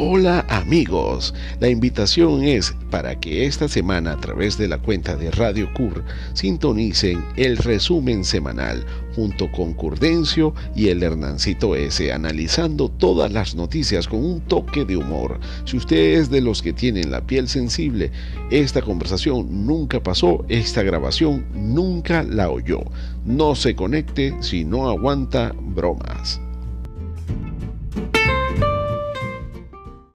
Hola amigos, la invitación es para que esta semana a través de la cuenta de Radio Cur sintonicen el resumen semanal junto con Curdencio y el Hernancito S analizando todas las noticias con un toque de humor. Si usted es de los que tienen la piel sensible, esta conversación nunca pasó, esta grabación nunca la oyó. No se conecte si no aguanta bromas.